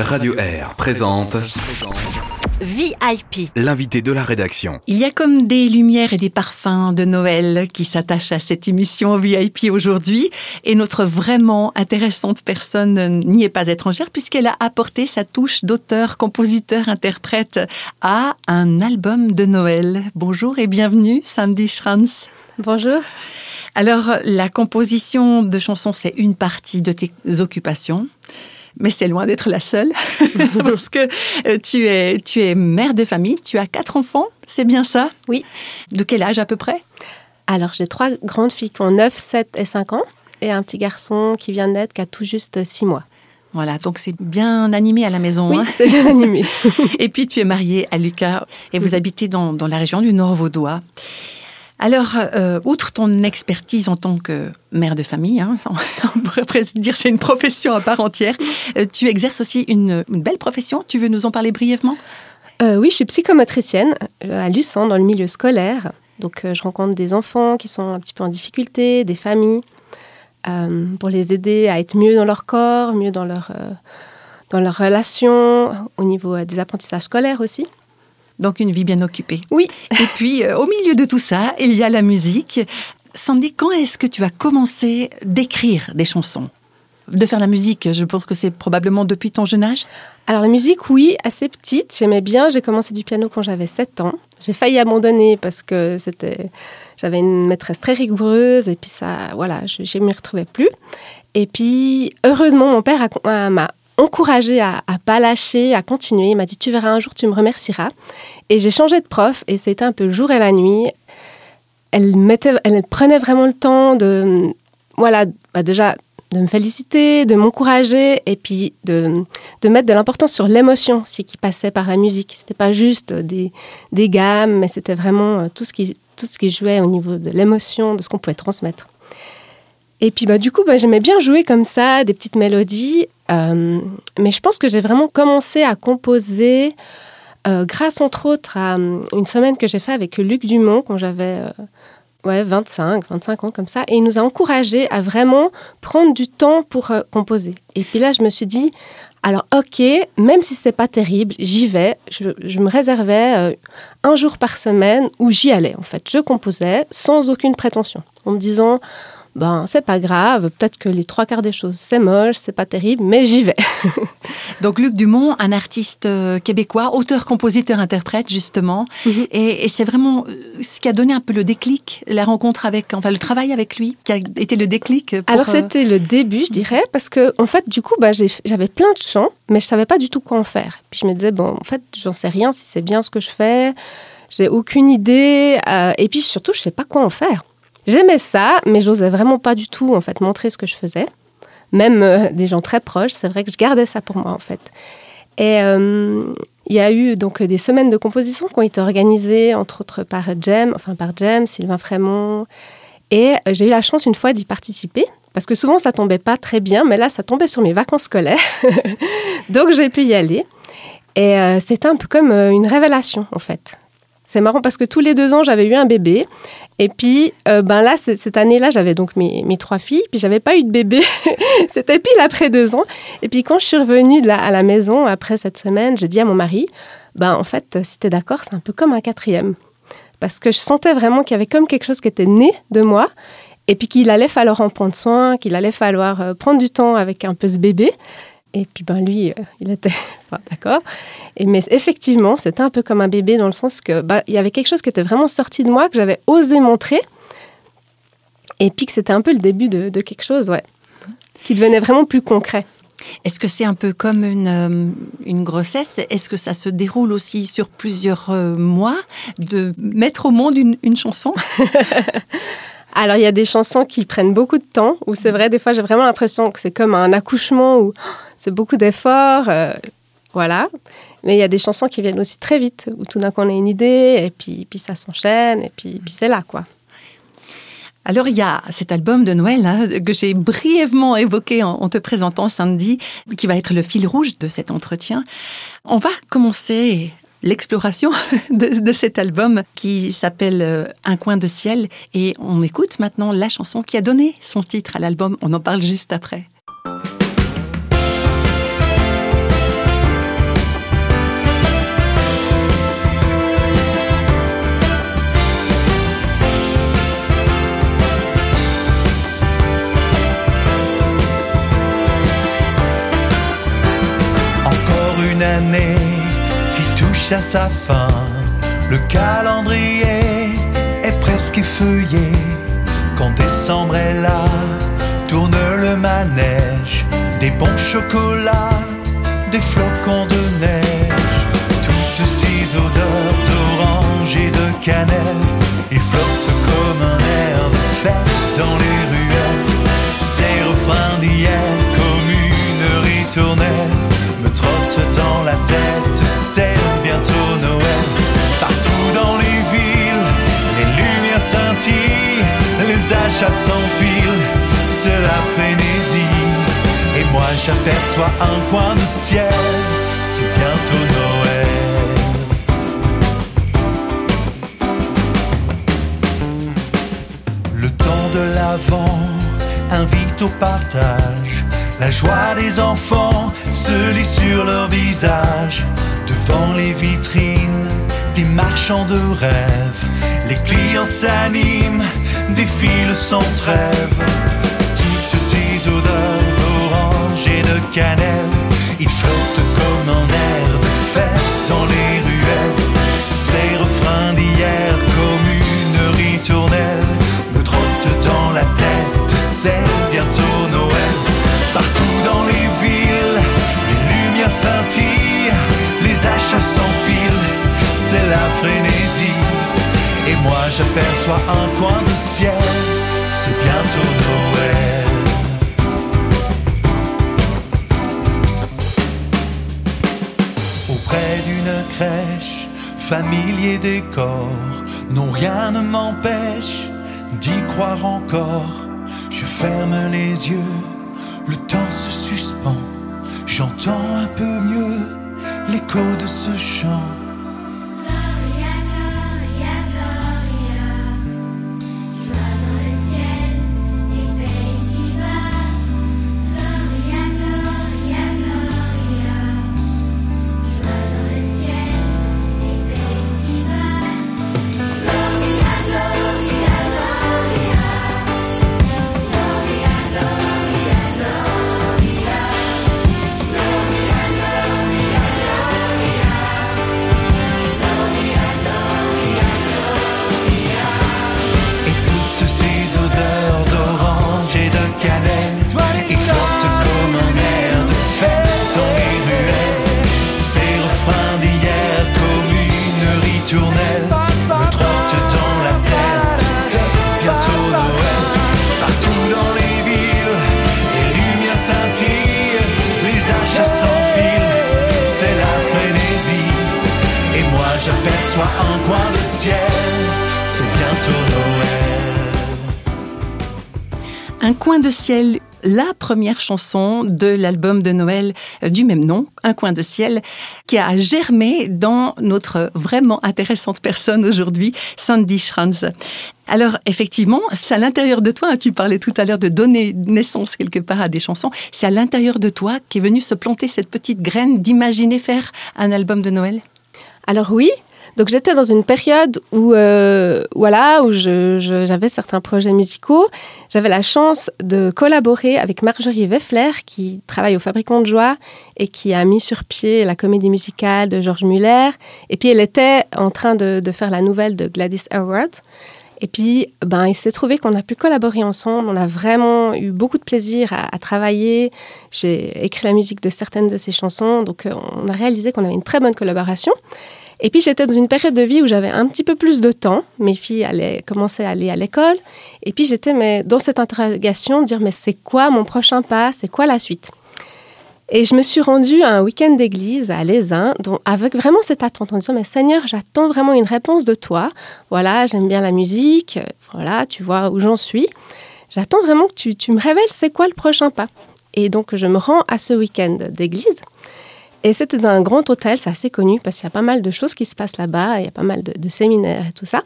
Radio Air présente VIP. l'invité de la rédaction. Il y a comme des lumières et des parfums de Noël qui s'attachent à cette émission VIP aujourd'hui. Et notre vraiment intéressante personne n'y est pas étrangère puisqu'elle a apporté sa touche d'auteur, compositeur, interprète à un album de Noël. Bonjour et bienvenue, Sandy Schranz. Bonjour. Alors, la composition de chansons, c'est une partie de tes occupations mais c'est loin d'être la seule parce que euh, tu es, tu es mère de famille, tu as quatre enfants, c'est bien ça? Oui. De quel âge à peu près? Alors, j'ai trois grandes filles qui ont 9, 7 et 5 ans et un petit garçon qui vient d'être qui a tout juste 6 mois. Voilà, donc c'est bien animé à la maison. Oui, hein c'est bien animé. et puis tu es mariée à Lucas et vous habitez dans, dans la région du Nord Vaudois. Alors, euh, outre ton expertise en tant que mère de famille, hein, on pourrait presque dire c'est une profession à part entière, euh, tu exerces aussi une, belle profession. Tu veux nous en parler brièvement? Euh, Oui, je suis psychomotricienne à Luçon, dans le milieu scolaire. Donc, je rencontre des enfants qui sont un petit peu en difficulté, des familles, pour les aider à être mieux dans leur corps, mieux dans leur, dans leurs relations, au niveau des apprentissages scolaires aussi. Donc une vie bien occupée. Oui. Et puis euh, au milieu de tout ça, il y a la musique. Sandy, quand est-ce que tu as commencé d'écrire des chansons? De faire la musique, je pense que c'est probablement depuis ton jeune âge? Alors la musique, oui, assez petite. J'aimais bien. J'ai commencé du piano quand j'avais 7 ans. J'ai failli abandonner parce que c'était, j'avais une maîtresse très rigoureuse et puis ça, voilà, je, je m'y retrouvais plus. Et puis heureusement, mon père m'a encouragé à, à pas lâcher, à continuer. Il m'a dit tu verras un jour, tu me remercieras. Et j'ai changé de prof et c'était un peu le jour et la nuit. Elle mettait, elle prenait vraiment le temps de, voilà, bah déjà de me féliciter, de m'encourager et puis de, mettre de l'importance sur l'émotion, ce qui passait par la musique. C'était pas juste des, des gammes, mais c'était vraiment tout ce qui tout ce qui jouait au niveau de l'émotion, de ce qu'on pouvait transmettre. Et puis bah, du coup, bah, j'aimais bien jouer comme ça, des petites mélodies. Euh, mais je pense que j'ai vraiment commencé à composer euh, grâce entre autres à une semaine que j'ai fait avec Luc Dumont quand j'avais euh, ouais, 25, 25 ans comme ça. Et il nous a encouragés à vraiment prendre du temps pour euh, composer. Et puis là, je me suis dit, alors ok, même si c'est pas terrible, j'y vais. Je, je, me réservais euh, un jour par semaine où j'y allais en fait. Je composais sans aucune prétention, en me disant ben c'est pas grave, peut-être que les trois quarts des choses c'est moche, c'est pas terrible, mais j'y vais. Donc Luc Dumont, un artiste euh, québécois, auteur, compositeur, interprète justement, mm -hmm. et, et c'est vraiment ce qui a donné un peu le déclic, la rencontre avec, enfin le travail avec lui, qui a été le déclic. Pour, Alors c'était euh... le début, je dirais, parce que en fait du coup ben, j'avais plein de chants, mais je savais pas du tout quoi en faire. Puis je me disais bon en fait j'en sais rien si c'est bien ce que je fais, j'ai aucune idée, euh, et puis surtout je sais pas quoi en faire. J'aimais ça, mais j'osais vraiment pas du tout en fait montrer ce que je faisais. Même euh, des gens très proches, c'est vrai que je gardais ça pour moi en fait. Et euh, il y a eu donc des semaines de composition qui ont été organisées entre autres par Jem, enfin par Jem, Sylvain Frémont. Et j'ai eu la chance une fois d'y participer parce que souvent ça tombait pas très bien, mais là ça tombait sur mes vacances scolaires, donc j'ai pu y aller. Et euh, c'était un peu comme une révélation en fait. C'est marrant parce que tous les deux ans, j'avais eu un bébé. Et puis, euh, ben là, cette année-là, j'avais donc mes, mes, trois filles. Puis, j'avais pas eu de bébé. C'était pile après deux ans. Et puis, quand je suis revenue à la maison après cette semaine, j'ai dit à mon mari, ben en fait, si t'es d'accord, c'est un peu comme un quatrième. Parce que je sentais vraiment qu'il y avait comme quelque chose qui était né de moi. Et puis, qu'il allait falloir en prendre soin, qu'il allait falloir euh, prendre du temps avec un peu ce bébé. Et puis ben lui, euh, il était enfin, d'accord. Et mais effectivement, c'était un peu comme un bébé dans le sens que ben, il y avait quelque chose qui était vraiment sorti de moi que j'avais osé montrer. Et puis que c'était un peu le début de, de, quelque chose, ouais, qui devenait vraiment plus concret. Est-ce que c'est un peu comme une, euh, une grossesse? Est-ce que ça se déroule aussi sur plusieurs euh, mois de mettre au monde une, une chanson? Alors, il y a des chansons qui prennent beaucoup de temps, où c'est vrai, des fois, j'ai vraiment l'impression que c'est comme un accouchement, où c'est beaucoup d'efforts, euh, voilà. Mais il y a des chansons qui viennent aussi très vite, où tout d'un coup, on a une idée, et puis, puis ça s'enchaîne, et puis, puis c'est là, quoi. Alors, il y a cet album de Noël hein, que j'ai brièvement évoqué en, te présentant Sandy, qui va être le fil rouge de cet entretien. On va commencer l'exploration de, de, cet album qui s'appelle euh, Un coin de ciel et on écoute maintenant la chanson qui a donné son titre à l'album. On en parle juste après. À sa fin. Le calendrier est presque effeuillé. Quand décembre est là, tourne le manège. Des bons chocolats, des flocons de neige. Toutes ces odeurs d'orange et de cannelle, ils flottent comme un air de fête dans les ruelles. Ces refrains d'hier comme une ritournelle me trottent dans la tête, c'est bientôt Noël. Partout dans les villes, les lumières scintillent, les achats s'empilent, c'est la frénésie. Et moi j'aperçois un coin de ciel, c'est bientôt Noël. Le temps de l'avant invite au partage. La joie des enfants se lit sur leur visage. Devant les vitrines des marchands de rêves, les clients s'animent, défilent sans trêve. Toutes ces odeurs d'orange et de cannelle, les achats s'empilent, c'est la frénésie. Et moi j'aperçois un coin de ciel, c'est bientôt Noël. Auprès d'une crèche, familier décor, non rien ne m'empêche d'y croire encore. Je ferme les yeux, le temps se suspend, j'entends un peu l'écho de ce chant. J'aperçois un coin de ciel, c'est bientôt Noël. Un coin de ciel, la première chanson de l'album de Noël euh, du même nom, Un coin de ciel, qui a germé dans notre vraiment intéressante personne aujourd'hui, Sandy Schranz. Alors effectivement, c'est à l'intérieur de toi, hein, tu parlais tout à l'heure de donner naissance quelque part à des chansons, c'est à l'intérieur de toi qu'est venue se planter cette petite graine d'imaginer faire un album de Noël? Alors oui, donc j'étais dans une période où, euh, voilà, où j'avais certains projets musicaux. J'avais la chance de collaborer avec Marjorie Weffler, qui travaille au Fabricant de Joie et qui a mis sur pied la comédie musicale de Georges Muller. Et puis elle était en train de, faire la nouvelle de Gladys Aylward. Et puis, ben, il s'est trouvé qu'on a pu collaborer ensemble. On a vraiment eu beaucoup de plaisir à, à travailler. J'ai écrit la musique de certaines de ses chansons. Donc, euh, on a réalisé qu'on avait une très bonne collaboration. Et puis, j'étais dans une période de vie où j'avais un petit peu plus de temps. Mes filles allaient, commençaient à aller à l'école. Et puis, j'étais mais, dans cette interrogation, dire, mais c'est quoi mon prochain pas? C'est quoi la suite? Et je me suis rendue à un week-end d'église à Lézin, dont, avec vraiment cette attente en disant, mais Seigneur, j'attends vraiment une réponse de toi. Voilà, j'aime bien la musique. Voilà, tu vois où j'en suis. J'attends vraiment que tu me révèles c'est quoi le prochain pas. Et donc, je me rends à ce week-end d'église. Et c'était dans un grand hôtel, c'est assez connu parce qu'il y a pas mal de choses qui se passent là-bas, il y a pas mal de, séminaires et tout ça.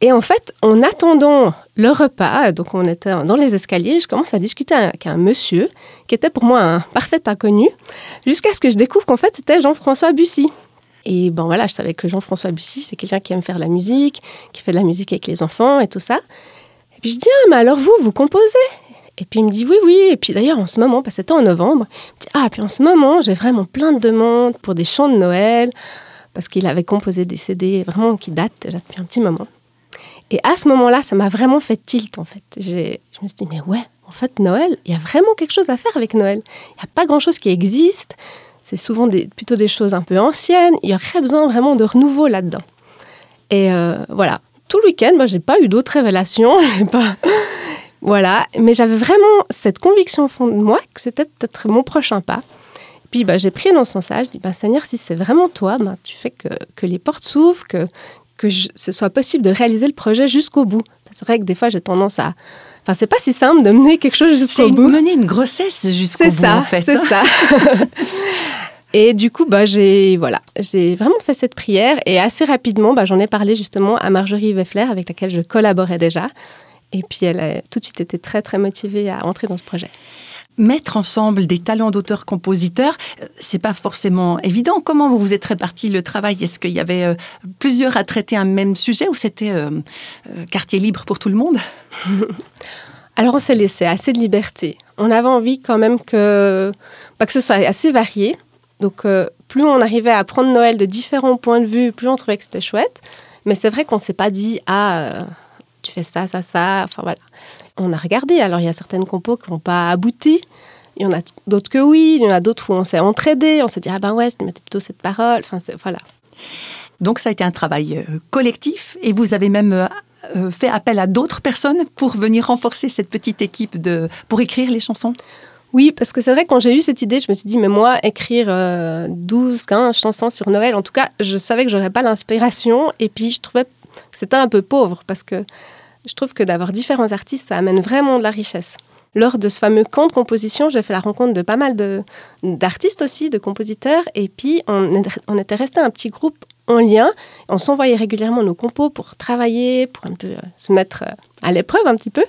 Et en fait, en attendant le repas, donc on était dans les escaliers, je commence à discuter avec un monsieur qui était pour moi un parfait inconnu, jusqu'à ce que je découvre qu'en fait c'était Jean-François Bussy. Et bon voilà, je savais que Jean-François Bussy, c'est quelqu'un qui aime faire de la musique, qui fait de la musique avec les enfants et tout ça. Et puis je dis, ah, mais alors vous, vous composez? Et puis il me dit oui, oui. Et puis d'ailleurs, en ce moment, parce que c'était en novembre, il me dit ah, puis en ce moment, j'ai vraiment plein de demandes pour des chants de Noël, parce qu'il avait composé des CD vraiment qui datent déjà depuis un petit moment. Et à ce moment-là, ça m'a vraiment fait tilt en fait. Je me suis dit mais ouais, en fait, Noël, il y a vraiment quelque chose à faire avec Noël. Il n'y a pas grand-chose qui existe. C'est souvent plutôt des choses un peu anciennes. Il y aurait besoin vraiment de renouveau là-dedans. Et euh, voilà, tout le week-end, moi, j'ai pas eu d'autres révélations. j'ai pas... Voilà, mais j'avais vraiment cette conviction au fond de moi que c'était peut-être mon prochain pas. Puis bah, j'ai prié dans ce sens-là. Je dis, bah, Seigneur, si c'est vraiment toi, bah, tu fais que, que les portes s'ouvrent, que, que je- ce soit possible de réaliser le projet jusqu'au bout. C'est vrai que des fois, j'ai tendance à... Enfin, c'est pas si simple de mener quelque chose jusqu'au bout. mener une grossesse jusqu'au C'est bout, ça, en fait. c'est hein. ça. et du coup, bah, j'ai voilà, j'ai vraiment fait cette prière et assez rapidement, bah, j'en ai parlé justement à Marjorie Weffler avec laquelle je collaborais déjà. Et puis elle a tout de suite été très très motivée à entrer dans ce projet. Mettre ensemble des talents d'auteurs-compositeurs, euh, c'est pas forcément évident. Comment vous vous êtes réparti le travail? Est-ce qu'il y avait euh, plusieurs à traiter un même sujet ou c'était euh, euh, quartier libre pour tout le monde? Alors on s'est laissé assez de liberté. On avait envie quand même que, bah, que ce soit assez varié. Donc euh, plus on arrivait à prendre Noël de différents points de vue, plus on trouvait que c'était chouette. Mais c'est vrai qu'on ne s'est pas dit ah tu fais ça ça ça. Enfin voilà. On a regardé. Alors il y a certaines compos qui n'ont pas abouti. Il y en a d'autres que oui. Il y en a d'autres où on s'est entraidé. On s'est dit ah ben ouais, mettez plutôt cette parole. Enfin voilà. Donc ça a été un travail euh, collectif et vous avez même euh, euh, fait appel à d'autres personnes pour venir renforcer cette petite équipe de pour écrire les chansons? Oui, parce que c'est vrai, quand j'ai eu cette idée, je me suis dit, mais moi, écrire euh, 12, 15 chansons sur Noël, en tout cas, je savais que j'aurais pas l'inspiration. Et puis, je trouvais que c'était un peu pauvre, parce que je trouve que d'avoir différents artistes, ça amène vraiment de la richesse. Lors de ce fameux camp de composition, j'ai fait la rencontre de pas mal d'artistes aussi, de compositeurs. Et puis, on, était resté un petit groupe en lien. On s'envoyait régulièrement nos compos pour travailler, pour un peu euh, se mettre euh, à l'épreuve un petit peu.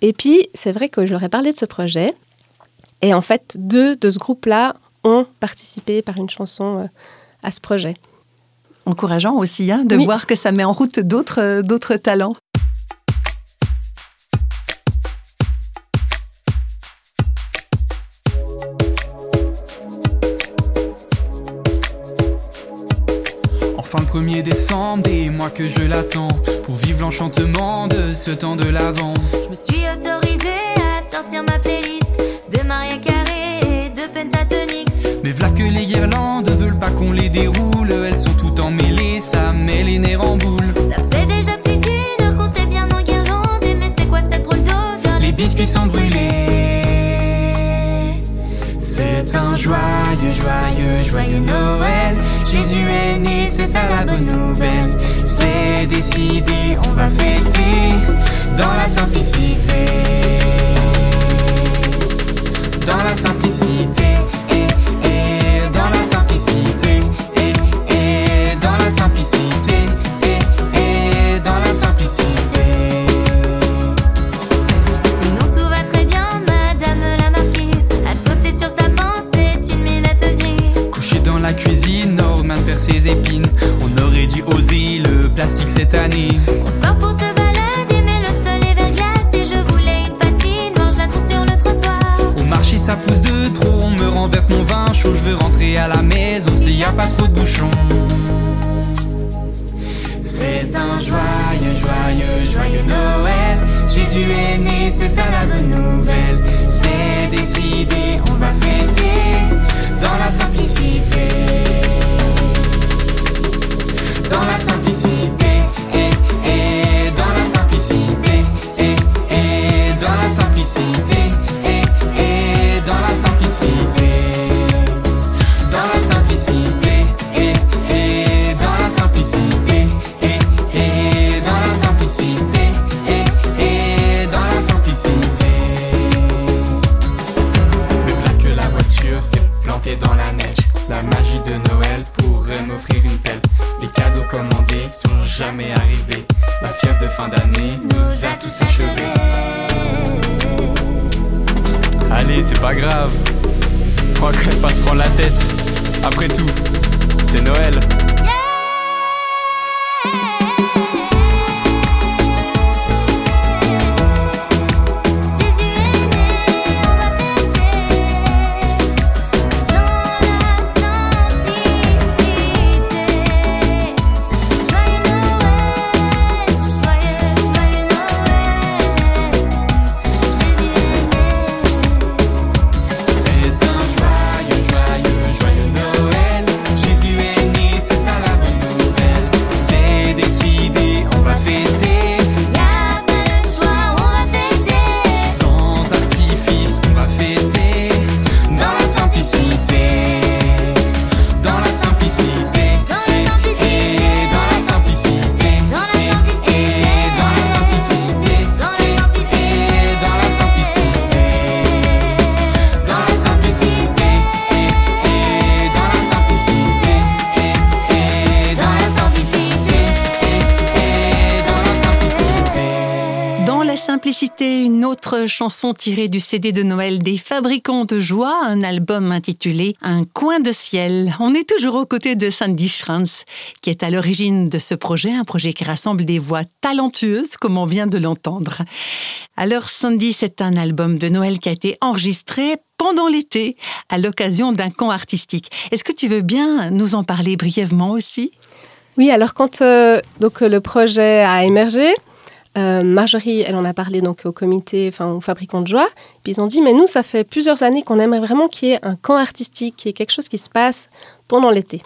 Et puis, c'est vrai que je leur ai parlé de ce projet. Et en fait, deux de ce groupe-là ont participé par une chanson euh, à ce projet. Encourageant aussi hein, de Oui. voir que ça met en route d'autres talents. 1er décembre, des mois que je l'attends pour vivre l'enchantement de ce temps de l'avant. Je me suis autorisée à sortir ma playlist de Maria Carré et de Pentatonix. Mais v'là que les guirlandes veulent pas qu'on les déroule, elles sont toutes emmêlées, ça met les nerfs en boule. Ça fait déjà plus d'une heure qu'on s'est bien enguirlandé, mais c'est quoi cette drôle d'odeur? Les biscuits sont brûlés. Joyeux, joyeux, joyeux Noël. Jésus est né, c'est ça la bonne nouvelle. C'est décidé, on va fêter dans la simplicité. Dans la simplicité, ses épines. On aurait dû oser le plastique cette année. On sort pour se balader, mais le sol est verglas. Et je voulais une patine, je la trouve sur le trottoir. Au marché, ça pousse de trop. On me renverse mon vin chaud. Je veux rentrer à la maison, c'est y a pas trop de bouchons. C'est un joyeux, joyeux, joyeux Noël. Jésus est né, c'est ça la bonne nouvelle. C'est décidé, on va fêter dans la simplicité. Dans la simplicité, une autre chanson tirée du CD de Noël des Fabricants de Joie, un album intitulé Un coin de ciel. On est toujours aux côtés de Sandy Schranz, qui est à l'origine de ce projet, un projet qui rassemble des voix talentueuses, comme on vient de l'entendre. Alors Sandy, c'est un album de Noël qui a été enregistré pendant l'été, à l'occasion d'un camp artistique. Est-ce que tu veux bien nous en parler brièvement aussi? Oui, alors quand euh, donc, le projet a émergé, euh, Marjorie, elle en a parlé donc au comité, enfin aux fabricants de joie. Puis ils ont dit, mais nous, ça fait plusieurs années qu'on aimerait vraiment qu'il y ait un camp artistique, qu'il y ait quelque chose qui se passe pendant l'été.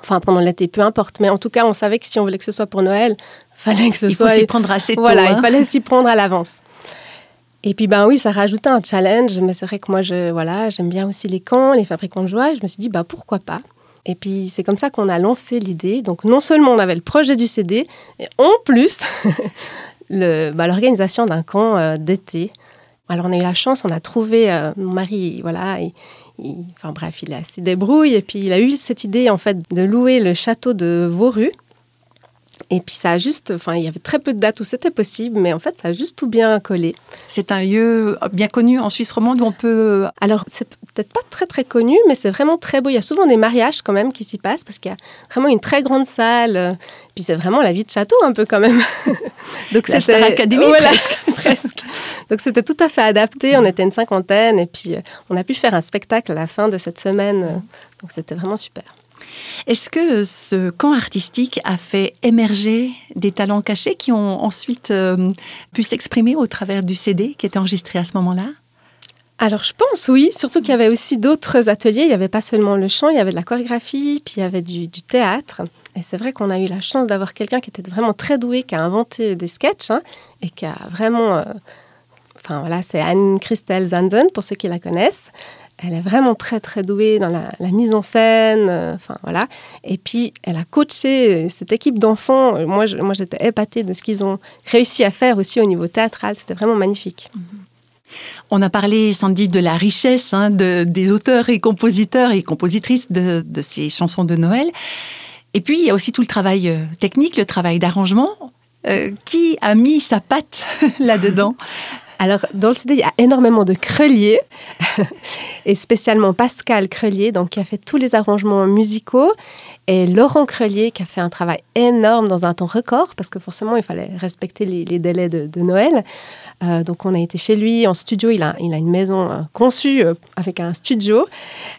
Enfin, pendant l'été, peu importe. Mais en tout cas, on savait que si on voulait que ce soit pour Noël, fallait que ce Il faut soit. s'y prendre assez tôt. Voilà, hein. il fallait s'y prendre à l'avance. Et puis ben oui, ça rajoutait un challenge, mais c'est vrai que moi je voilà, j'aime bien aussi les camps, les fabricants de joie, et je me suis dit bah pourquoi pas? Et puis c'est comme ça qu'on a lancé l'idée. Donc non seulement on avait le projet du CD, et en plus bah, l'organisation d'un camp euh, d'été. Alors on a eu la chance, on a trouvé euh, mon mari, voilà, il- enfin bref, il s'y débrouille et puis il a eu cette idée en fait de louer le château de Vauru. Et puis ça a juste, enfin il y avait très peu de dates où c'était possible, mais en fait ça a juste tout bien collé. C'est un lieu bien connu en Suisse romande où on peut Alors, c'est peut-être pas très très connu, mais c'est vraiment très beau. Il y a souvent des mariages quand même qui s'y passent parce qu'il y a vraiment une très grande salle. euh, Puis c'est vraiment la vie de château un peu quand même. Donc Star Academy, Voilà, presque. Donc c'était tout à fait adapté. On était une cinquantaine et puis euh, on a pu faire un spectacle à la fin de cette semaine. euh, Donc c'était vraiment super. Est-ce que ce camp artistique a fait émerger des talents cachés qui ont ensuite euh, pu s'exprimer au travers du CD qui était enregistré à ce moment-là? Alors je pense oui, surtout qu'il y avait aussi d'autres ateliers. Il n'y avait pas seulement le chant, il y avait de la chorégraphie, puis il y avait du, théâtre. Et c'est vrai qu'on a eu la chance d'avoir quelqu'un qui était vraiment très doué, qui a inventé des sketchs hein, et qui a vraiment... euh, Enfin voilà, c'est Anne-Christelle Zanzen, pour ceux qui la connaissent. Elle est vraiment très très douée dans la, mise en scène, euh, enfin voilà. Et puis elle a coaché euh, cette équipe d'enfants. Euh, Moi, j'étais épatée de ce qu'ils ont réussi à faire aussi au niveau théâtral. C'était vraiment magnifique. On a parlé, Sandy, de la richesse hein, de- des auteurs et compositeurs et compositrices de, ces chansons de Noël. Et puis, il y a aussi tout le travail technique, le travail d'arrangement. Qui a mis sa patte là-dedans? Alors, dans le CD, il y a énormément de Crelier, et spécialement Pascal Crelier, donc qui a fait tous les arrangements musicaux, et Laurent Crelier, qui a fait un travail énorme dans un temps record, parce que forcément, il fallait respecter les, délais de, Noël. Euh, donc, on a été chez lui en studio. Il a, il a une maison euh, conçue euh, avec un studio,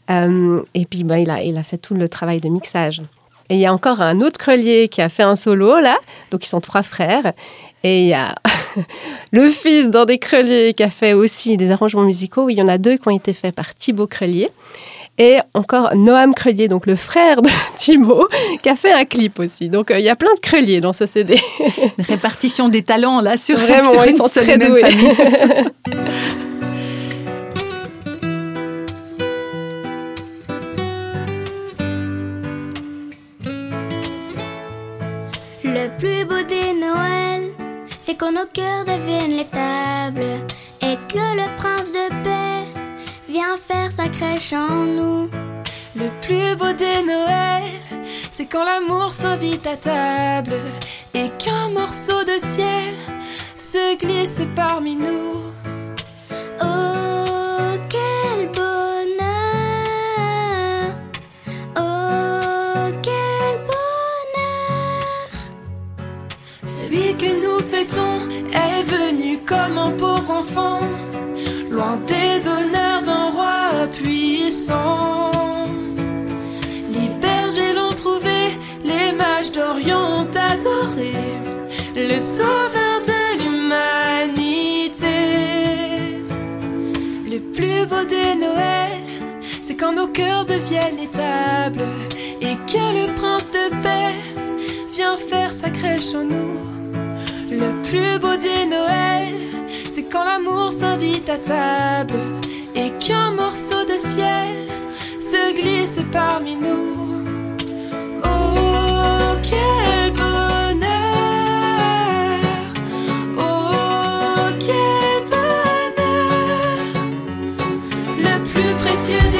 et puis ben, il, a, il a fait tout le travail de mixage. Et il y a encore un autre Crelier qui a fait un solo, là, donc ils sont trois frères. Et il y a le fils d'un des Crelier qui a fait aussi des arrangements musicaux. Il y en a deux qui ont été faits par Thibaut Crelier. Et encore Noam Crelier, donc le frère de Thibaut, qui a fait un clip aussi. Donc euh, il y a plein de Crelier dans ce CD. Une répartition des talents là sur, Vraiment, sur ils une sont seule très et même doués. famille. Le plus beau des Noëls, c'est quand nos cœurs deviennent les tables et que le prince de paix vient faire sa crèche en nous. Le plus beau des Noëls, c'est quand l'amour s'invite à table et qu'un morceau de ciel se glisse parmi nous. Oh, est venu comme un pauvre enfant, loin des honneurs d'un roi puissant. Les bergers l'ont trouvé, les mages d'Orient ont adoré, le sauveur de l'humanité. Le plus beau des Noëls, c'est quand nos cœurs deviennent les tables et que le prince de paix vient faire sa crèche en nous. Le plus beau des Noëls, c'est quand l'amour s'invite à table et qu'un morceau de ciel se glisse parmi nous. Oh, quel bonheur! Oh, quel bonheur! Le plus précieux des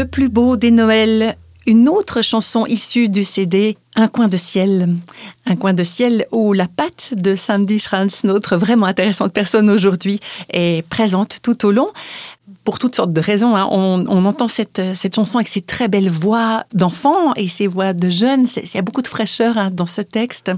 Le plus beau des Noëls, une autre chanson issue du CD Un coin de ciel. Un coin de ciel où la patte de Sandy Schranz, notre vraiment intéressante personne aujourd'hui, est présente tout au long. Pour toutes sortes de raisons, hein. on, entend cette, cette chanson avec ses très belles voix d'enfants et ses voix de jeunes. Il y a beaucoup de fraîcheur hein, dans ce texte.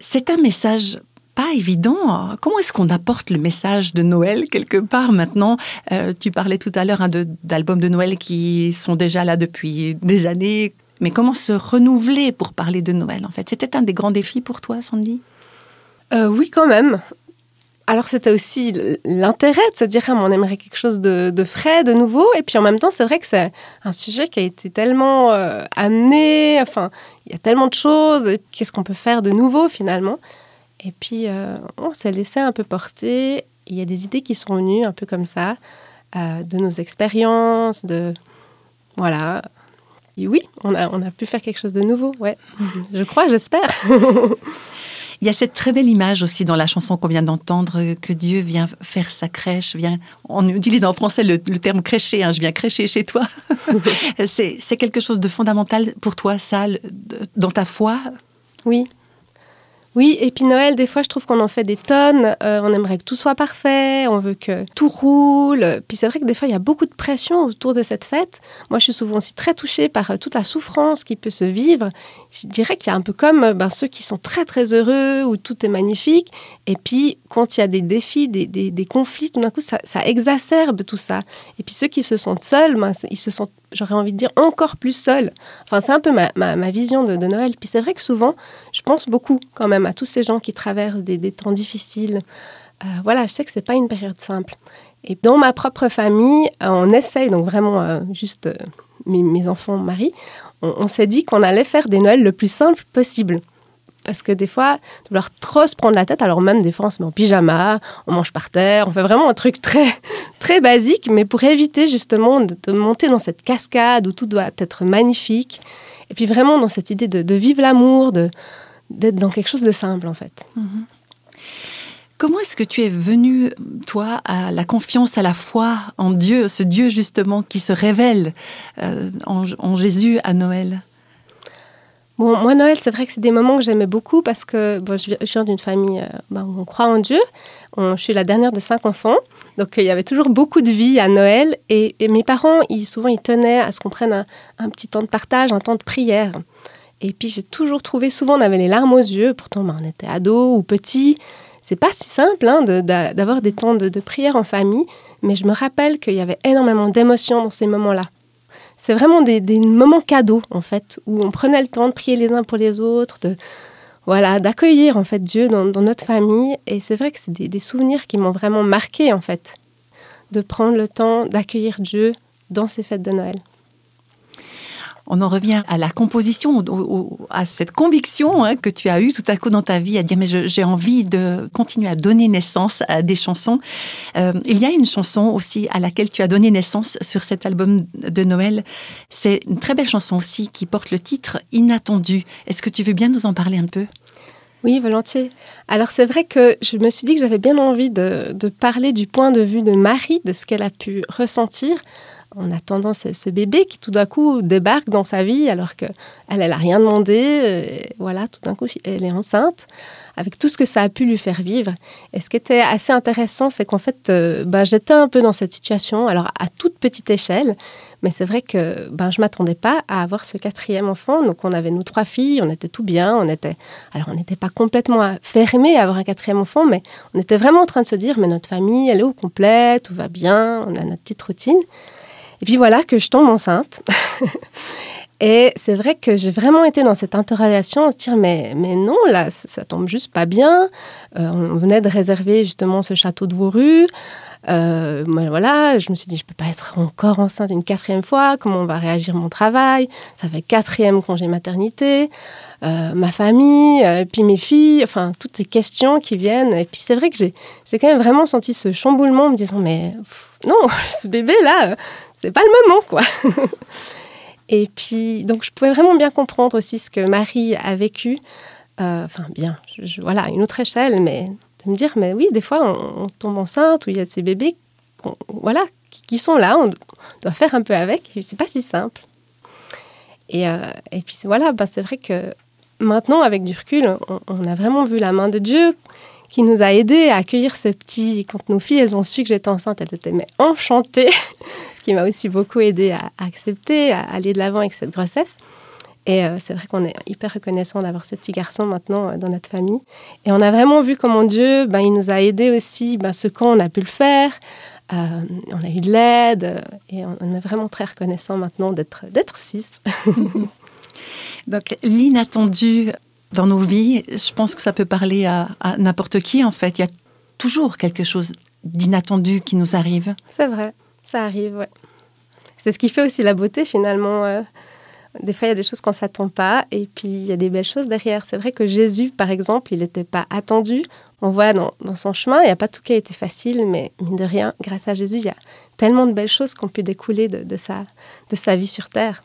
C'est un message pas évident. Comment est-ce qu'on apporte le message de Noël quelque part maintenant? Euh, Tu parlais tout à l'heure hein, d'albums de Noël qui sont déjà là depuis des années. Mais comment se renouveler pour parler de Noël en fait? C'était un des grands défis pour toi, Sandy? Euh, oui, quand même. Alors c'était aussi l'intérêt de se dire ah, on aimerait quelque chose de, frais, de nouveau. Et puis en même temps, c'est vrai que c'est un sujet qui a été tellement euh, amené. Enfin, il y a tellement de choses. Qu'est-ce qu'on peut faire de nouveau finalement? Et puis euh, on s'est laissé un peu porter. Il y a des idées qui sont venues un peu comme ça, euh, de nos expériences, de voilà. Et oui, on a, on a pu faire quelque chose de nouveau. Ouais, je crois, j'espère. Il y a cette très belle image aussi dans la chanson qu'on vient d'entendre, que Dieu vient faire sa crèche, vient, on utilise en français le, le terme crècher, hein, je viens crècher chez toi. c'est quelque chose de fondamental pour toi, ça, dans ta foi? Oui. Oui, et puis Noël, des fois, je trouve qu'on en fait des tonnes. Euh, on aimerait que tout soit parfait, on veut que tout roule. Puis c'est vrai que des fois, il y a beaucoup de pression autour de cette fête. Moi, je suis souvent aussi très touchée par euh, toute la souffrance qui peut se vivre. Je dirais qu'il y a un peu comme euh, ben, ceux qui sont très, très heureux, où tout est magnifique. Et puis, quand il y a des défis, des, des- conflits, tout d'un coup, ça, ça exacerbe tout ça. Et puis, ceux qui se sentent seuls, ben, ils se sentent, j'aurais envie de dire, encore plus seuls. Enfin, c'est un peu ma, ma- ma vision de, de Noël. Puis c'est vrai que souvent, je pense beaucoup quand même à tous ces gens qui traversent des, des temps difficiles. Euh, voilà, je sais que c'est pas une période simple. Et dans ma propre famille, euh, on essaye donc vraiment euh, juste euh, mes, enfants, mari, on, s'est dit qu'on allait faire des Noëls le plus simple possible. Parce que des fois, de vouloir trop se prendre la tête, alors même des fois on se met en pyjama, on mange par terre, on fait vraiment un truc très, très basique, mais pour éviter justement de, monter dans cette cascade où tout doit être magnifique. Et puis vraiment dans cette idée de, vivre l'amour, d'être dans quelque chose de simple en fait. Comment est-ce que tu es venu, toi, à la confiance, à la foi en Dieu, ce Dieu justement qui se révèle euh, en, Jésus à Noël? Bon, moi, Noël, c'est vrai que c'est des moments que j'aimais beaucoup parce que je vi- je viens d'une famille euh, ben, où on croit en Dieu. On- je suis la dernière de cinq enfants. Donc, euh, il y avait toujours beaucoup de vie à Noël. Et, mes parents, souvent, ils tenaient à ce qu'on prenne un, petit temps de partage, un temps de prière. Et puis, j'ai toujours trouvé, souvent, on avait les larmes aux yeux. Pourtant, ben, on était ados ou petits. C'est pas si simple hein, d'avoir des temps de, prière en famille. Mais je me rappelle qu'il y avait énormément d'émotions dans ces moments-là. C'est vraiment des, moments cadeaux, en fait, où on prenait le temps de prier les uns pour les autres, de voilà, d'accueillir en fait Dieu dans, dans notre famille. Et c'est vrai que c'est des, des souvenirs qui m'ont vraiment marqué, en fait, de prendre le temps d'accueillir Dieu dans ces fêtes de Noël. On en revient à la composition, à cette conviction hein, que tu as eue tout à coup dans ta vie, à dire mais j'ai envie de continuer à donner naissance à des chansons. Euh, il y a une chanson aussi à laquelle tu as donné naissance sur cet album de Noël. C'est une très belle chanson aussi qui porte le titre Inattendu. Est-ce que tu veux bien nous en parler un peu? Oui, volontiers. Alors c'est vrai que je me suis dit que j'avais bien envie de parler du point de vue de Marie, de ce qu'elle a pu ressentir en attendant ce, ce bébé qui tout d'un coup débarque dans sa vie alors que elle elle a rien demandé. euh, voilà, tout d'un coup elle est enceinte avec tout ce que ça a pu lui faire vivre. Et ce qui était assez intéressant, c'est qu'en fait, euh, ben, j'étais un peu dans cette situation, alors à toute petite échelle, mais c'est vrai que ben, je m'attendais pas à avoir ce quatrième enfant. Donc on avait nous trois filles, on était tout bien, on était, alors on n'était pas complètement fermé à avoir un quatrième enfant, mais on était vraiment en train de se dire, mais notre famille, elle est au complet, tout va bien, on a notre petite routine. Et puis voilà que je tombe enceinte. Et c'est vrai que j'ai vraiment été dans cette interrogation, à se dire mais, mais non, là, ça, tombe juste pas bien. Euh, on venait de réserver justement ce château de Vauru. Euh, moi, voilà, je me suis dit, je peux pas être encore enceinte une quatrième fois. Comment va réagir mon travail? Ça fait quatrième congé maternité. Euh, ma famille, puis mes filles, enfin, toutes ces questions qui viennent. Et puis c'est vrai que j'ai quand même vraiment senti ce chamboulement en me disant, mais non, ce bébé-là, euh, c'est pas le moment, quoi. Et puis, donc, je pouvais vraiment bien comprendre aussi ce que Marie a vécu. Euh, Enfin, bien, je- je- voilà, une autre échelle, mais de me dire, mais oui, des fois, on, tombe enceinte ou il y a ces bébés voilà, qui, sont là, on doit faire un peu avec. C'est pas si simple. Et, euh, et puis voilà, bah, c'est vrai que maintenant, avec du recul, on, on a vraiment vu la main de Dieu qui nous a aidés à accueillir ce petit. Quand nos filles, elles ont su que j'étais enceinte, elles étaient mais enchantées, ce qui m'a aussi beaucoup aidé à, à accepter, à aller de l'avant avec cette grossesse. Et euh, c'est vrai qu'on est hyper reconnaissant d'avoir ce petit garçon maintenant euh, dans notre famille. Et on a vraiment vu comment Dieu, ben, il nous a aidés aussi, ben, ce quand on a pu le faire. Euh, on a eu de l'aide et on, on est vraiment très reconnaissant maintenant d'être d'être six. Donc l'inattendu dans nos vies, je pense que ça peut parler à, à n'importe qui en fait. Il y a toujours quelque chose d'inattendu qui nous arrive. C'est vrai, ça arrive, ouais. C'est ce qui fait aussi la beauté finalement. euh, des fois, il y a des choses qu'on s'attend pas, et puis il y a des belles choses derrière. C'est vrai que Jésus, par exemple, il n'était pas attendu. On voit dans, son chemin, il n'y a pas tout qui a été facile, mais mine de rien, grâce à Jésus, il y a tellement de belles choses qui ont pu découler de sa, de sa vie sur Terre.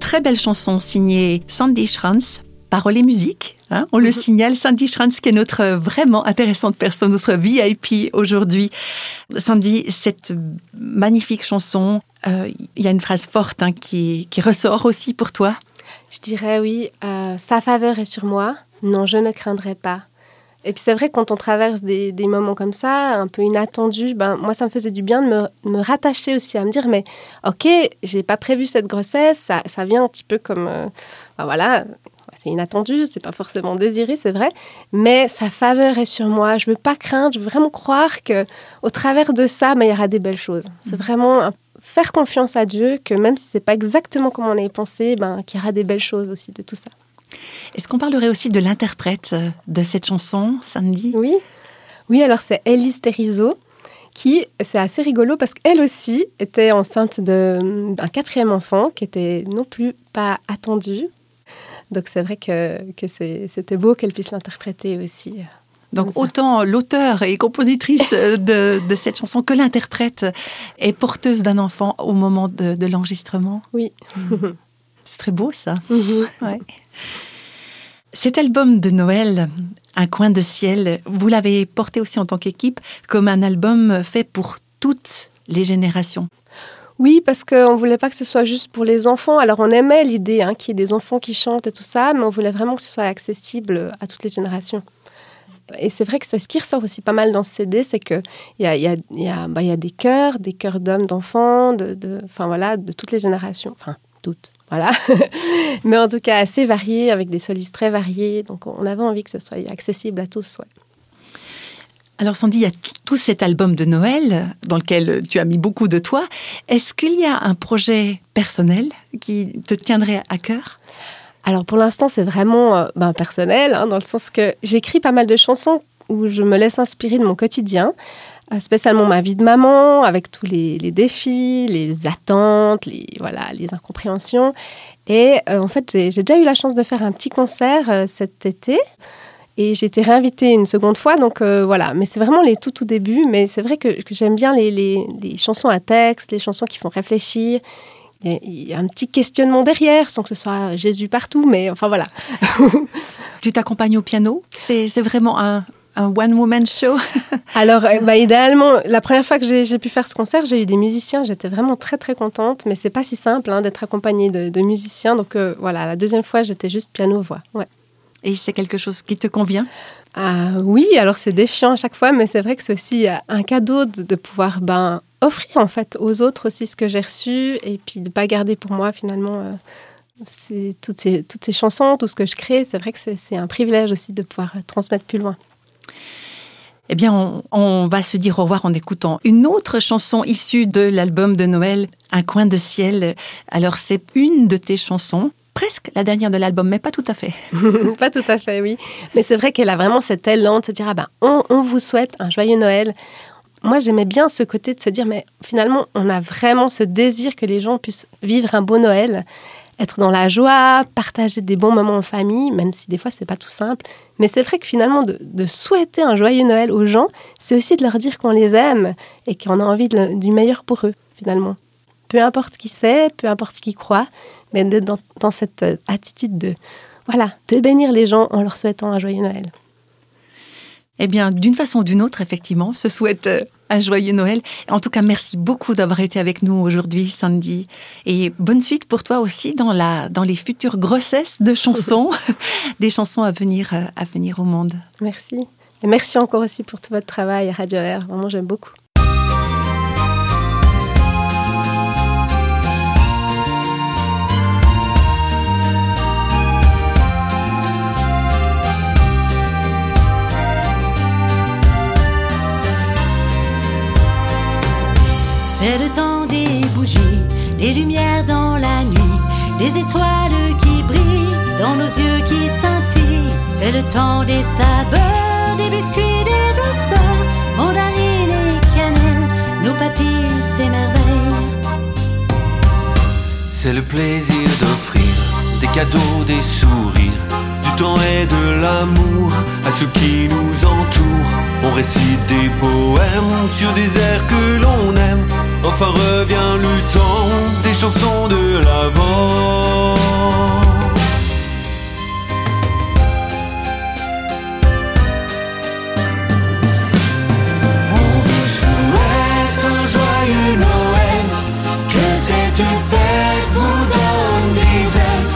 Très belle chanson signée Sandy Schranz, paroles et musique. hein, on le signale, Sandy Schranz qui est notre vraiment intéressante personne, notre VIP aujourd'hui. Sandy, cette magnifique chanson, euh, il y a une phrase forte hein, qui, qui ressort aussi pour toi. Je dirais oui, euh, sa faveur est sur moi. Non, je ne craindrai pas. Et puis c'est vrai, quand on traverse des, des moments comme ça, un peu inattendus, ben, moi, ça me faisait du bien de me, me rattacher aussi, à me dire, mais ok, j'ai pas prévu cette grossesse, ça, ça vient un petit peu comme... euh, ben voilà, c'est inattendu, c'est pas forcément désiré, c'est vrai, mais sa faveur est sur moi. Je veux pas craindre, je veux vraiment croire que au travers de ça, ben, il y aura des belles choses. C'est vraiment un- faire confiance à Dieu, que même si c'est pas exactement comme on avait pensé, ben, qu'il y aura des belles choses aussi de tout ça. Est-ce qu'on parlerait aussi de l'interprète euh, de cette chanson, Sandy? Oui, oui. Alors c'est Elise Terizo qui, c'est assez rigolo parce qu'elle aussi était enceinte d'un quatrième enfant qui était non plus pas attendu. Donc c'est vrai que, c'était beau qu'elle puisse l'interpréter aussi. Donc autant l'auteur et compositrice euh, de, de cette chanson que l'interprète est porteuse d'un enfant au moment de, de l'enregistrement. Oui. C'est très beau ça. Ouais. Cet album de Noël, Un coin de ciel, vous l'avez porté aussi en tant qu'équipe comme un album fait pour toutes les générations. Oui, parce qu'on ne voulait pas que ce soit juste pour les enfants. Alors on aimait l'idée hein, qu'il y ait des enfants qui chantent et tout ça, mais on voulait vraiment que ce soit accessible à toutes les générations. Et c'est vrai que c'est ce qui ressort aussi pas mal dans ce CD, c'est qu'il y a, il y, a, il y, a, bah, il y a des chœurs, des chœurs d'hommes, d'enfants, de, de, voilà, de toutes les générations. Enfin, toutes, voilà. mais en tout cas assez variés, avec des solistes très variés. Donc on avait envie que ce soit accessible à tous. Ouais. Alors Sandy, il y a tout cet album de Noël dans lequel tu as mis beaucoup de toi. Est-ce qu'il y a un projet personnel qui te tiendrait à cœur? Alors pour l'instant, c'est vraiment euh, ben, personnel, hein, dans le sens que j'écris pas mal de chansons où je me laisse inspirer de mon quotidien, spécialement ma vie de maman, avec tous les, défis, les attentes, les, voilà, les incompréhensions. Et euh, en fait, j'ai déjà eu la chance de faire un petit concert euh, cet été. Et j'ai été réinvitée une seconde fois, donc euh, voilà. Mais c'est vraiment les tout tout débuts. Mais c'est vrai que, j'aime bien les, les, les chansons à texte, les chansons qui font réfléchir. Il y, a, un petit questionnement derrière, sans que ce soit Jésus partout, mais enfin voilà. Tu t'accompagnes au piano? C'est vraiment un, un one-woman show Alors, euh, bah, idéalement, la première fois que j'ai pu faire ce concert, j'ai eu des musiciens, j'étais vraiment très très contente, mais c'est pas si simple hein, d'être accompagnée de, de musiciens. Donc euh, voilà, la deuxième fois, j'étais juste piano-voix. Ouais. Et c'est quelque chose qui te convient? Ah, oui, alors c'est défiant à chaque fois, mais c'est vrai que c'est aussi euh, un cadeau de, de pouvoir ben, offrir en fait aux autres aussi ce que j'ai reçu et puis de pas garder pour moi finalement euh, toutes, ces, toutes ces chansons, tout ce que je crée. C'est vrai que c'est un privilège aussi de pouvoir euh, transmettre plus loin. Eh bien, on, va se dire au revoir en écoutant une autre chanson issue de l'album de Noël, Un coin de ciel. Alors, c'est une de tes chansons, presque la dernière de l'album, mais pas tout à fait. pas tout à fait, oui. Mais c'est vrai qu'elle a vraiment cet élan de se dire ah ben, on vous souhaite un joyeux Noël. Moi, j'aimais bien ce côté de se dire mais finalement, on a vraiment ce désir que les gens puissent vivre un beau Noël, être dans la joie, partager des bons moments en famille, même si des fois c'est pas tout simple. Mais c'est vrai que finalement, de, souhaiter un joyeux Noël aux gens, c'est aussi de leur dire qu'on les aime et qu'on a envie de, du meilleur pour eux, finalement. Peu importe qui c'est, peu importe ce qu'ils croient, mais d'être dans, cette attitude de voilà, de bénir les gens en leur souhaitant un joyeux Noël. Eh bien, d'une façon ou d'une autre, effectivement, se souhaite un joyeux Noël. En tout cas, merci beaucoup d'avoir été avec nous aujourd'hui, Sandy. Et bonne suite pour toi aussi dans, la, dans les futures grossesses de chansons, des chansons à venir, à venir au monde. Merci. Et merci encore aussi pour tout votre travail à Radio Air. Vraiment, j'aime beaucoup. C'est le temps des bougies, des lumières dans la nuit, des étoiles qui brillent dans nos yeux qui scintillent. C'est le temps des saveurs, des biscuits, des douceurs, mandarines et cannelle, nos papilles s'émerveillent. C'est le plaisir d'offrir des cadeaux, des sourires, du temps et de l'amour à ceux qui nous entourent. On récite des poèmes sur des airs que l'on aime Enfin revient le temps des chansons de l'avant. On vous souhaite un joyeux Noël, que cette fête vous donne des ailes,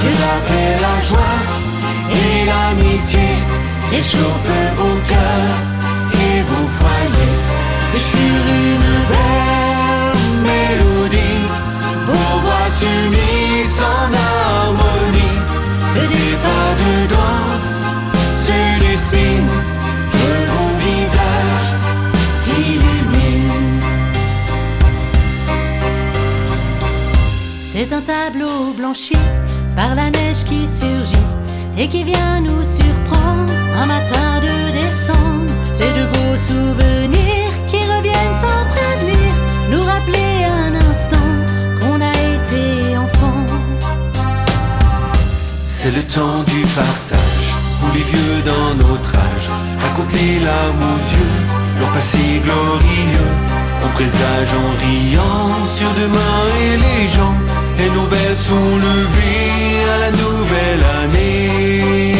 que la paix, la joie et l'amitié réchauffent vos cœurs et vos foyers. Sur une belle mélodie, vos voix s'unissent en harmonie, que des pas de danse se dessinent, que vos visages s'illuminent. C'est un tableau blanchi par la neige qui surgit et qui vient nous surprendre un matin de décembre. C'est de beaux souvenirs qui reviennent sans C'est le temps du partage, où les vieux d'un autre âge racontent les larmes aux yeux, leur passé glorieux. On présage en riant sur demain et les gens, et nos verres sont levés à la nouvelle année.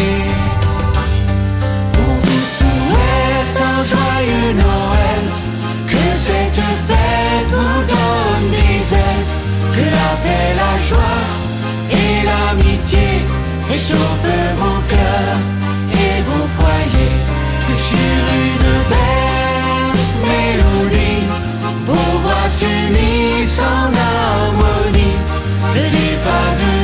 On vous souhaite un joyeux Noël, que cette fête vous donne des ailes, que la paix, la joie et l'amitié réchauffent vos cœurs et vos foyers, que sur une belle mélodie, vos voix s'unissent en harmonie, que des pas de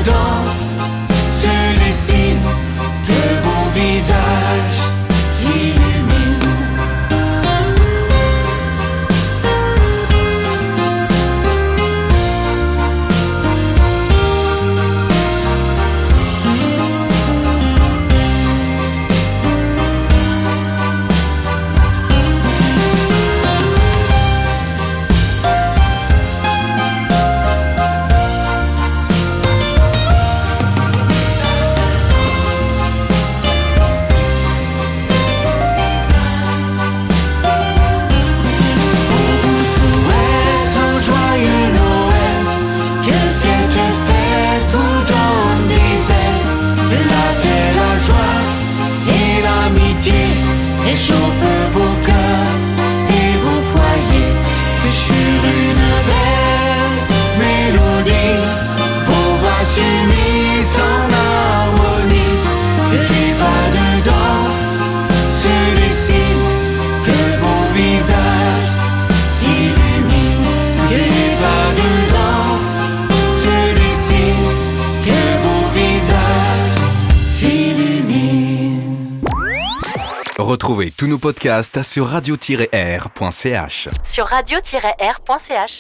Podcasts sur radio-r.ch. Sur radio-r.ch.